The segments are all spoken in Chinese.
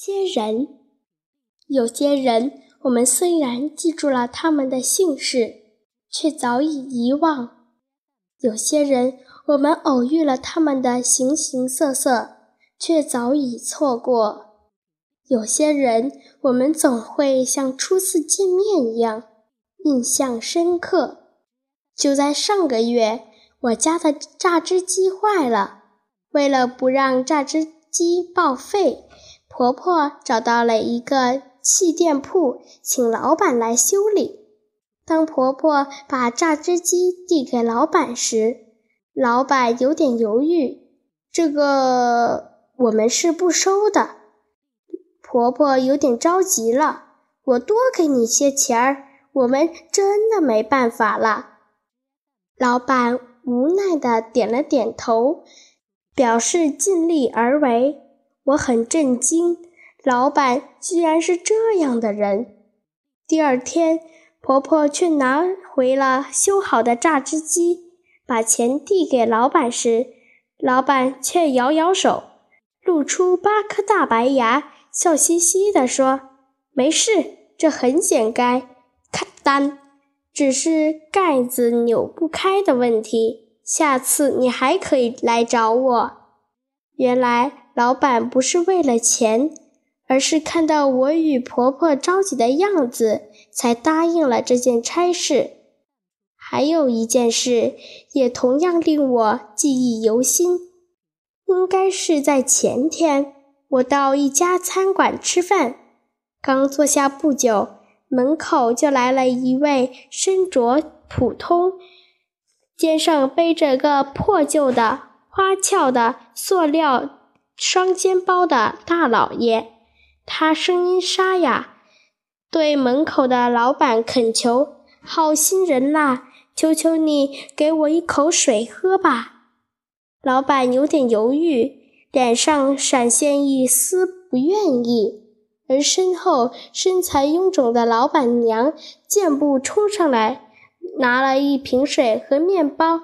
些人，有些人，我们虽然记住了他们的姓氏，却早已遗忘；有些人，我们偶遇了他们的形形色色，却早已错过；有些人，我们总会像初次见面一样印象深刻。就在上个月，我家的榨汁机坏了，为了不让榨汁机报废。婆婆找到了一个气垫铺，请老板来修理。当婆婆把榨汁机递给老板时，老板有点犹豫：“这个我们是不收的。”婆婆有点着急了：“我多给你些钱儿，我们真的没办法了。”老板无奈地点了点头，表示尽力而为。我很震惊，老板居然是这样的人。第二天，婆婆却拿回了修好的榨汁机，把钱递给老板时，老板却摇摇手，露出八颗大白牙，笑嘻嘻地说：“没事，这很简单，单，只是盖子扭不开的问题。下次你还可以来找我。”原来。老板不是为了钱，而是看到我与婆婆着急的样子，才答应了这件差事。还有一件事也同样令我记忆犹新，应该是在前天，我到一家餐馆吃饭，刚坐下不久，门口就来了一位身着普通、肩上背着个破旧的花俏的塑料。双肩包的大老爷，他声音沙哑，对门口的老板恳求：“好心人啦，求求你给我一口水喝吧。”老板有点犹豫，脸上闪现一丝不愿意，而身后身材臃肿的老板娘健步冲上来，拿了一瓶水和面包：“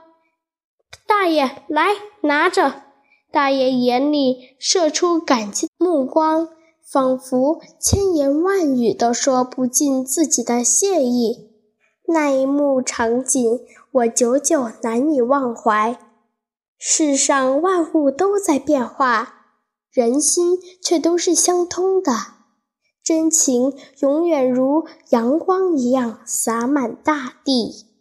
大爷，来拿着。”大爷眼里射出感激目光，仿佛千言万语都说不尽自己的谢意。那一幕场景，我久久难以忘怀。世上万物都在变化，人心却都是相通的，真情永远如阳光一样洒满大地。